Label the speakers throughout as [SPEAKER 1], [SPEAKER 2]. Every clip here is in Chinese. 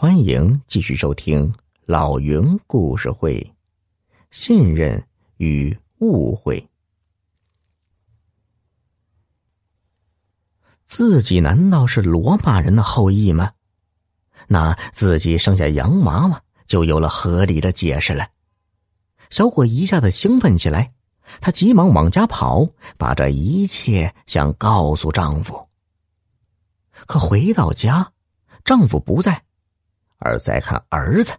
[SPEAKER 1] 欢迎继续收听老云故事会。信任与误会，自己难道是罗马人的后裔吗？那自己生下洋娃娃就有了合理的解释了。小果一下子兴奋起来，她急忙往家跑，把这一切想告诉丈夫。可回到家，丈夫不在。而再看儿子，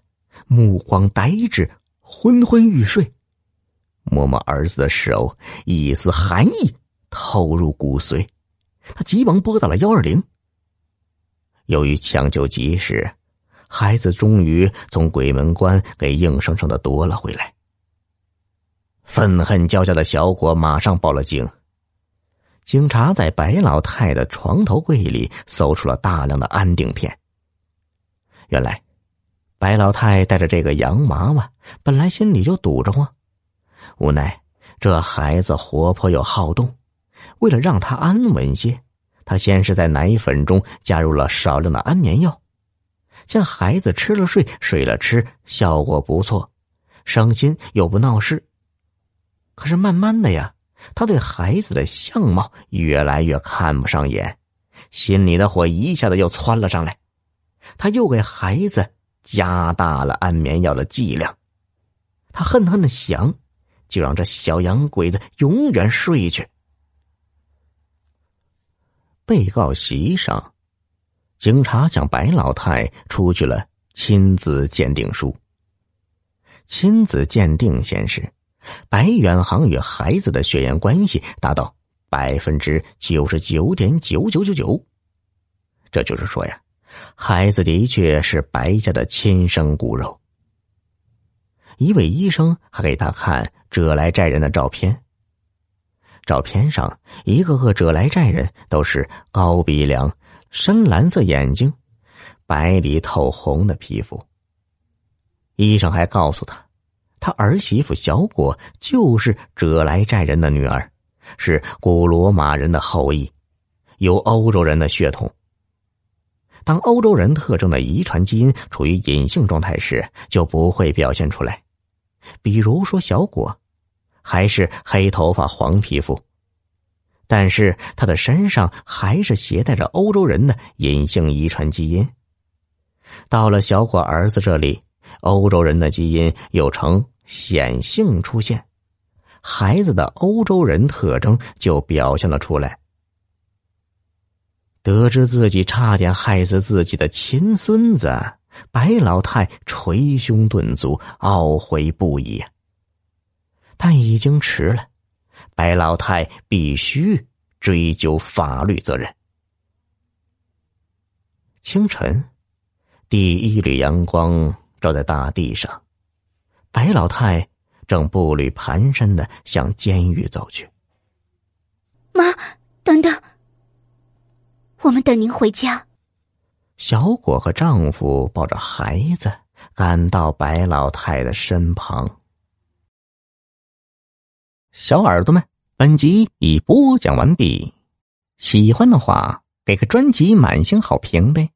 [SPEAKER 1] 目光呆滞，昏昏欲睡。摸摸儿子的手，一丝寒意透入骨髓。他急忙拨打了幺二零。由于抢救及时，孩子终于从鬼门关给硬生生的夺了回来。愤恨交加的小伙马上报了警。警察在白老太的床头柜里搜出了大量的安定片。原来，白老太带着这个洋娃娃，本来心里就堵着慌。无奈这孩子活泼又好动，为了让他安稳些，他先是在奶粉中加入了少量的安眠药，见孩子吃了睡，睡了吃，效果不错，省心又不闹事。可是慢慢的呀，他对孩子的相貌越来越看不上眼，心里的火一下子又窜了上来。他又给孩子加大了安眠药的剂量，他恨恨的想，就让这小洋鬼子永远睡去。被告席上，警察向白老太出具了亲子鉴定书。亲子鉴定显示，白远航与孩子的血缘关系达到百分之九十九点九九九九，这就是说呀。孩子的确是白家的亲生骨肉。一位医生还给他看者来寨人的照片。照片上一个个者来寨人都是高鼻梁、深蓝色眼睛、白里透红的皮肤。医生还告诉他，他儿媳妇小果就是者来寨人的女儿，是古罗马人的后裔，有欧洲人的血统。当欧洲人特征的遗传基因处于隐性状态时，就不会表现出来。比如说，小果还是黑头发、黄皮肤，但是他的身上还是携带着欧洲人的隐性遗传基因。到了小果儿子这里，欧洲人的基因又呈显性出现，孩子的欧洲人特征就表现了出来。得知自己差点害死自己的亲孙子，白老太捶胸顿足，懊悔不已。但已经迟了，白老太必须追究法律责任。清晨，第一缕阳光照在大地上，白老太正步履蹒跚的向监狱走去。
[SPEAKER 2] 妈，我们等您回家。
[SPEAKER 1] 小果和丈夫抱着孩子赶到白老太的身旁。小耳朵们，本集已播讲完毕，喜欢的话给个专辑满星好评呗。